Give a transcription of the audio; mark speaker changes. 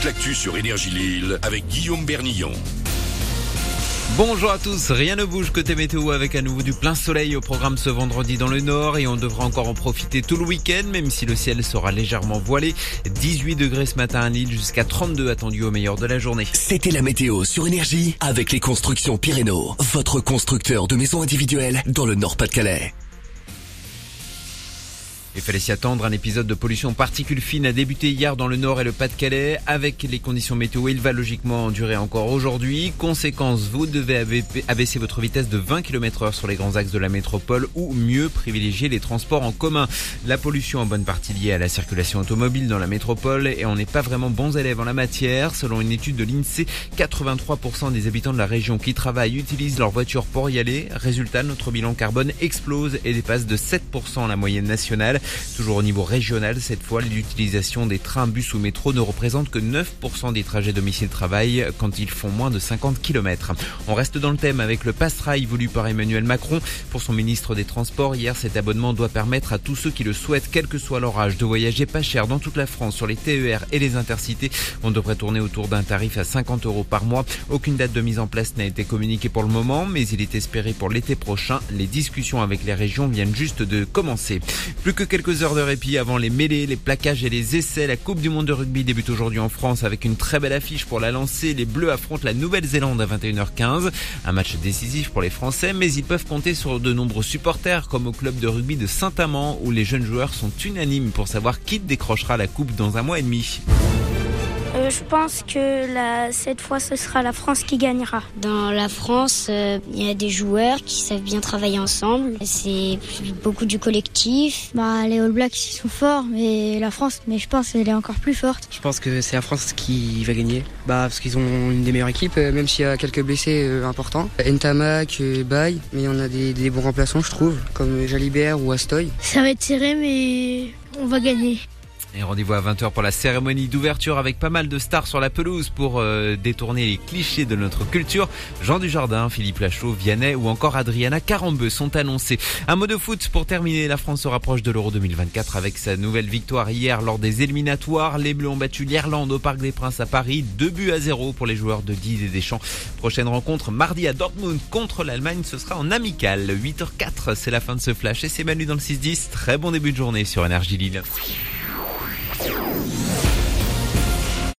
Speaker 1: toute l'actu sur Énergie Lille avec Guillaume Bernillon.
Speaker 2: Bonjour à tous, rien ne bouge côté météo avec à nouveau du plein soleil au programme ce vendredi dans le nord et on devra encore en profiter tout le week-end même si le ciel sera légèrement voilé. 18 degrés ce matin à Lille jusqu'à 32 attendus au meilleur de la journée.
Speaker 3: C'était la météo sur Énergie avec les constructions Pyrénées, votre constructeur de maisons individuelles dans le Nord-Pas-de-Calais.
Speaker 2: Il fallait s'y attendre, un épisode de pollution particules fines a débuté hier dans le nord et le Pas-de-Calais. Avec les conditions météo, il va logiquement durer encore aujourd'hui. Conséquence, vous devez abaisser votre vitesse de 20 km heure sur les grands axes de la métropole ou mieux privilégier les transports en commun. La pollution en bonne partie liée à la circulation automobile dans la métropole et on n'est pas vraiment bons élèves en la matière. Selon une étude de l'INSEE, 83% des habitants de la région qui travaillent utilisent leur voiture pour y aller. Résultat, notre bilan carbone explose et dépasse de 7% la moyenne nationale. Toujours au niveau régional, cette fois, l'utilisation des trains, bus ou métro ne représente que 9% des trajets domicile-travail quand ils font moins de 50 km. On reste dans le thème avec le pass-rail voulu par Emmanuel Macron. Pour son ministre des Transports, hier, cet abonnement doit permettre à tous ceux qui le souhaitent, quel que soit leur âge, de voyager pas cher dans toute la France sur les TER et les intercités. On devrait tourner autour d'un tarif à 50 euros par mois. Aucune date de mise en place n'a été communiquée pour le moment, mais il est espéré pour l'été prochain. Les discussions avec les régions viennent juste de commencer. Plus que quelques heures de répit avant les mêlées, les plaquages et les essais. La Coupe du Monde de rugby débute aujourd'hui en France avec une très belle affiche pour la lancer. Les Bleus affrontent la Nouvelle-Zélande à 21h15. Un match décisif pour les Français, mais ils peuvent compter sur de nombreux supporters, comme au club de rugby de Saint-Amand, où les jeunes joueurs sont unanimes pour savoir qui décrochera la Coupe dans un mois et demi.
Speaker 4: Euh, je pense que la, cette fois, ce sera la France qui gagnera.
Speaker 5: Dans la France, euh, il y a des joueurs qui savent bien travailler ensemble. C'est beaucoup du collectif.
Speaker 4: Bah, les All Blacks, ils sont forts, mais la France, mais je pense qu'elle est encore plus forte.
Speaker 6: Je pense que c'est la France qui va gagner. Bah, parce qu'ils ont une des meilleures équipes, euh, même s'il y a quelques blessés importants. Ntamak, Bay, mais on a des, des bons remplaçants, je trouve, comme Jalibert ou Astoy.
Speaker 4: Ça va être serré, mais on va gagner.
Speaker 2: Et rendez-vous à 20h pour la cérémonie d'ouverture avec pas mal de stars sur la pelouse pour euh, détourner les clichés de notre culture. Jean Dujardin, Philippe Lachaud, Vianney ou encore Adriana Carambeu sont annoncés. Un mot de foot pour terminer. La France se rapproche de l'Euro 2024 avec sa nouvelle victoire hier lors des éliminatoires. Les Bleus ont battu l'Irlande au Parc des Princes à Paris. 2 buts à 0 pour les joueurs de Didier Deschamps. Prochaine rencontre mardi à Dortmund contre l'Allemagne. Ce sera en amical. 8h04, c'est la fin de ce flash et c'est Manu dans le 6-10. Très bon début de journée sur Énergie Lille.